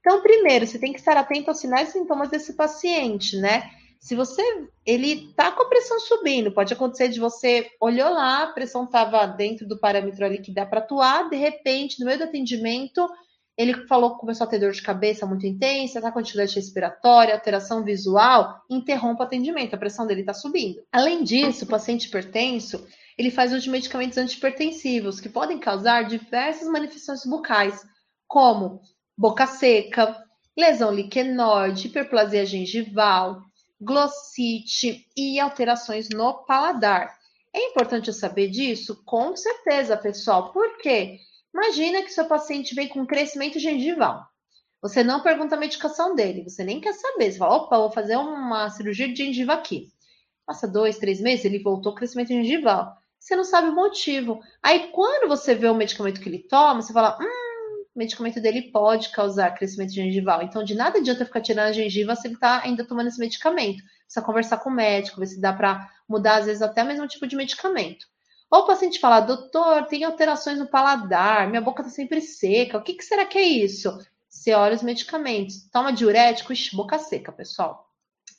Então, primeiro, você tem que estar atento aos sinais e sintomas desse paciente, né? Se você, ele tá com a pressão subindo, pode acontecer de você olhou lá, a pressão estava dentro do parâmetro ali que dá para atuar, de repente, no meio do atendimento, ele falou que começou a ter dor de cabeça muito intensa, tá com atividade respiratória, alteração visual, interrompa o atendimento, a pressão dele está subindo. Além disso, o paciente hipertenso, ele faz uso de medicamentos antipertensivos que podem causar diversas manifestações bucais, como boca seca, lesão liquenoide, hiperplasia gengival, glossite e alterações no paladar. É importante saber disso? Com certeza, pessoal. Por quê? Imagina que seu paciente vem com crescimento gengival. Você não pergunta a medicação dele, você nem quer saber. Você fala, opa, vou fazer uma cirurgia de gengiva aqui. Passa dois, três meses, ele voltou crescimento gengival. Você não sabe o motivo. Aí, quando você vê o medicamento que ele toma, você fala, hum, medicamento dele pode causar crescimento gengival. Então, de nada adianta ficar tirando a gengiva se ele está ainda tomando esse medicamento. Precisa conversar com o médico, ver se dá para mudar, às vezes, até o mesmo tipo de medicamento. Ou o paciente fala, doutor, tem alterações no paladar, minha boca está sempre seca, o que, que, será que é isso? Você olha os medicamentos, toma diurético, ixi, boca seca, pessoal.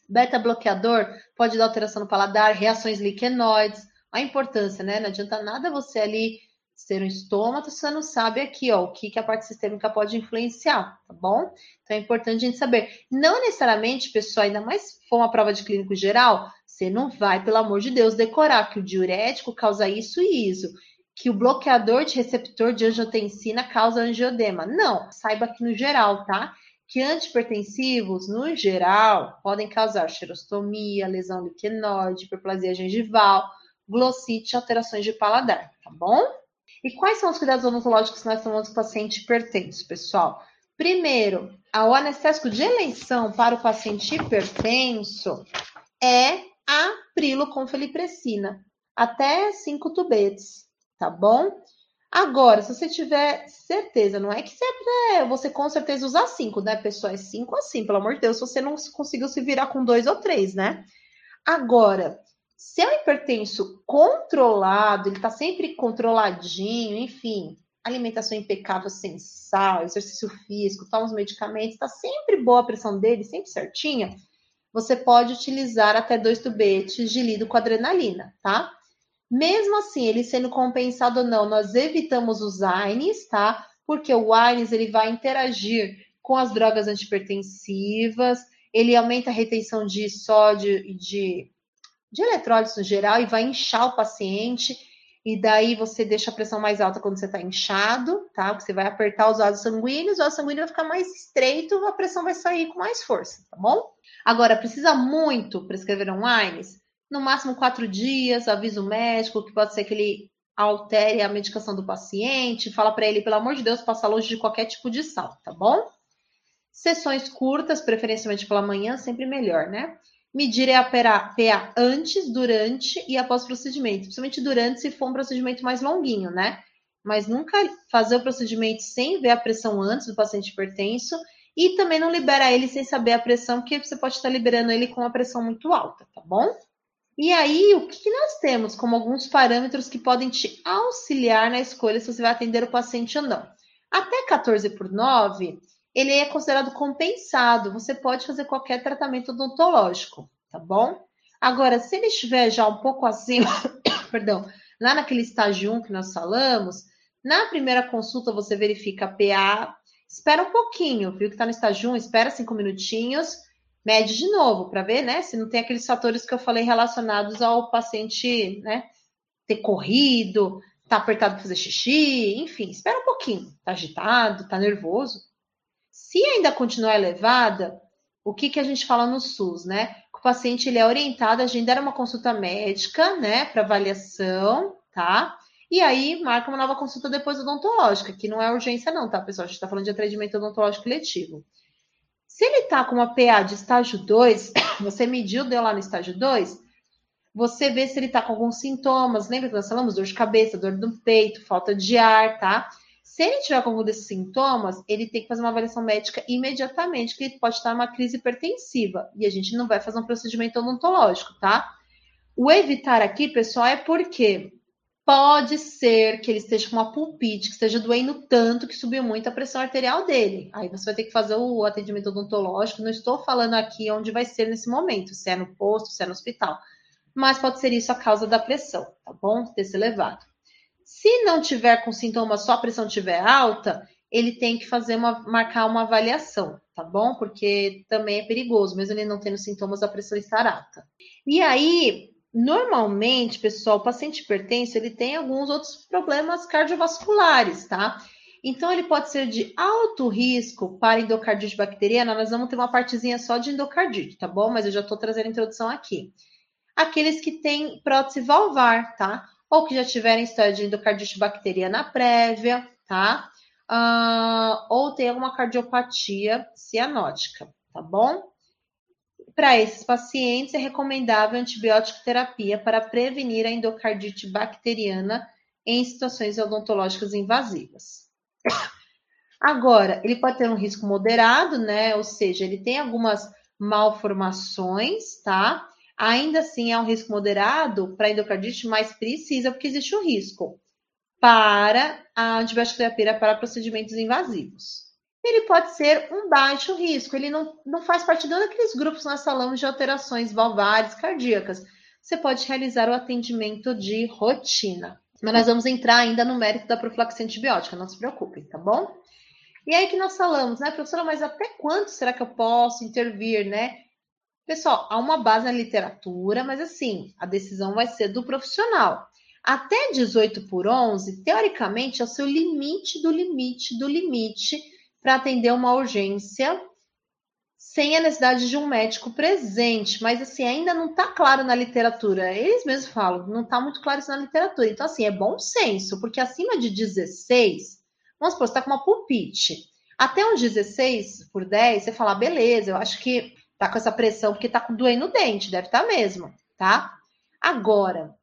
Beta-bloqueador pode dar alteração no paladar, reações liquenoides, a importância, né? Não adianta nada você ali ser um estômago você não sabe aqui, ó, o que, que a parte sistêmica pode influenciar, tá bom? Então é importante a gente saber. Não necessariamente, pessoal, ainda mais se for uma prova de clínico geral, você não vai, pelo amor de Deus, decorar que o diurético causa isso e isso, que o bloqueador de receptor de angiotensina causa angiodema. Não, saiba que no geral, tá? Que antipertensivos, no geral, podem causar xerostomia, lesão liquenoide, hiperplasia gengival, glossite, alterações de paladar, tá bom? E quais são os cuidados odontológicos que nós tomamos com o paciente hipertenso, pessoal? Primeiro, o anestésico de eleição para o paciente hipertenso é a prilo com feliprecina, até 5 tubetes, tá bom? Agora, se você tiver certeza, não é que sempre é, você com certeza usar 5, né, pessoal? É 5 assim, pelo amor de Deus, se você não conseguiu se virar com dois ou três, né? Agora, se é um hipertenso controlado, ele está sempre controladinho, enfim, alimentação impecável, sem sal, exercício físico, toma os medicamentos, está sempre boa a pressão dele, sempre certinha, você pode utilizar até dois tubetes de lido com adrenalina, tá? Mesmo assim, ele sendo compensado ou não, nós evitamos os AINES, tá? Porque o AINES ele vai interagir com as drogas antipertensivas, ele aumenta a retenção de sódio e de de eletrólitos no geral e vai inchar o paciente. E daí você deixa a pressão mais alta quando você está inchado, tá? Você vai apertar os vasos sanguíneos, o vaso sanguíneo vai ficar mais estreito, a pressão vai sair com mais força, tá bom? Agora, precisa muito prescrever AINES? No máximo quatro dias, avisa o médico, que pode ser que ele altere a medicação do paciente, fala para ele, pelo amor de Deus, passar longe de qualquer tipo de sal, tá bom? Sessões curtas, preferencialmente pela manhã, sempre melhor, né? Medir é a PA antes, durante e após o procedimento, principalmente durante se for um procedimento mais longuinho, né? Mas nunca fazer o procedimento sem ver a pressão antes do paciente hipertenso e também não libera ele sem saber a pressão, porque você pode estar liberando ele com uma pressão muito alta, tá bom? E aí, o que nós temos como alguns parâmetros que podem te auxiliar na escolha se você vai atender o paciente ou não? Até 14 por 9, ele é considerado compensado. Você pode fazer qualquer tratamento odontológico, tá bom? Agora, se ele estiver já um pouco acima, perdão, lá naquele estágio 1 que nós falamos, na primeira consulta você verifica a PA, espera um pouquinho, viu que está no estágio 1, espera cinco minutinhos, mede de novo para ver, né, se não tem aqueles fatores que eu falei relacionados ao paciente, né, ter corrido, tá apertado para fazer xixi, enfim, espera um pouquinho, tá agitado, tá nervoso, se ainda continuar elevada, o que, que a gente fala no SUS, né? O paciente ele é orientado a agendar uma consulta médica, né, para avaliação, tá? E aí marca uma nova consulta depois odontológica, que não é urgência, não, tá, pessoal? A gente está falando de atendimento odontológico letivo. Se ele tá com uma PA de estágio 2, você mediu, deu lá no estágio 2, você vê se ele tá com alguns sintomas. Lembra que nós falamos? Dor de cabeça, dor no peito, falta de ar, tá? Se ele tiver algum desses sintomas, ele tem que fazer uma avaliação médica imediatamente, que ele pode estar numa crise hipertensiva. E a gente não vai fazer um procedimento odontológico, tá? O evitar aqui, pessoal, é porque Pode ser que ele esteja com uma pulpite, que esteja doendo tanto que subiu muito a pressão arterial dele. Aí você vai ter que fazer o atendimento odontológico. Não estou falando aqui onde vai ser nesse momento, se é no posto, se é no hospital. Mas pode ser isso a causa da pressão, tá bom? Ter se elevado. Se não tiver com sintomas, só a pressão estiver alta, ele tem que fazer uma, marcar uma avaliação, tá bom? Porque também é perigoso, mesmo ele não tendo sintomas, a pressão estar alta. E aí, Normalmente, pessoal, o paciente hipertenso ele tem alguns outros problemas cardiovasculares, tá? Então, ele pode ser de alto risco para endocardite bacteriana. Nós vamos ter uma partezinha só de endocardite, tá bom? Mas eu já estou trazendo a introdução aqui. Aqueles que têm prótese valvar, tá? Ou que já tiveram história de endocardite bacteriana prévia, tá? Uh, ou tem alguma cardiopatia cianótica, tá bom? Para esses pacientes, é recomendável antibiótico terapia para prevenir a endocardite bacteriana em situações odontológicas invasivas. Agora, ele pode ter um risco moderado, né? Ou seja, ele tem algumas malformações, tá? Ainda assim, é um risco moderado para endocardite, mas precisa, porque existe um risco para a antibiótico terapia para procedimentos invasivos ele pode ser um baixo risco, ele não, não faz parte de daqueles grupos nós falamos de alterações valvares cardíacas. Você pode realizar o atendimento de rotina. Mas nós vamos entrar ainda no mérito da profilaxia antibiótica, não se preocupem, tá bom? E aí que nós falamos, né, professora, mas até quanto será que eu posso intervir, né? Pessoal, há uma base na literatura, mas assim, a decisão vai ser do profissional. Até 18 por 11, teoricamente, é o seu limite do limite do limite para atender uma urgência sem a necessidade de um médico presente, mas assim, ainda não está claro na literatura. Eles mesmos falam, não está muito claro isso na literatura. Então, assim, é bom senso, porque acima de 16, vamos supor, você está com uma pulpite. Até uns 16 por 10, você fala, beleza, eu acho que tá com essa pressão porque tá doendo o dente, deve estar tá mesmo, tá? Agora,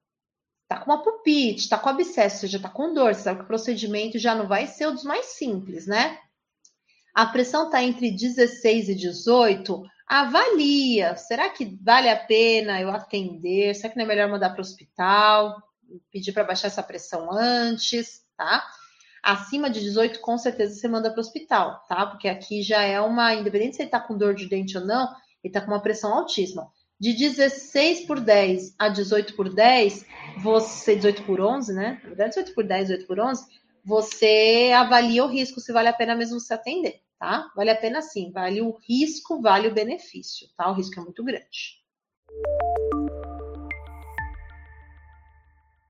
tá com uma pulpite, tá com abscesso, já tá com dor, você sabe que o procedimento já não vai ser um dos mais simples, né? a pressão está entre 16 e 18, avalia. Será que vale a pena eu atender? Será que não é melhor mandar para o hospital? Pedir para baixar essa pressão antes, tá? Acima de 18, com certeza você manda para o hospital, tá? Porque aqui já é uma, independente se ele está com dor de dente ou não, ele está com uma pressão altíssima. De 16 por 10 a 18 por 10, você, 18 por 11, né? Na verdade, 18 por 10, 18 por 11, você avalia o risco se vale a pena mesmo se atender tá? Vale a pena sim, vale o risco, vale o benefício, tá? O risco é muito grande.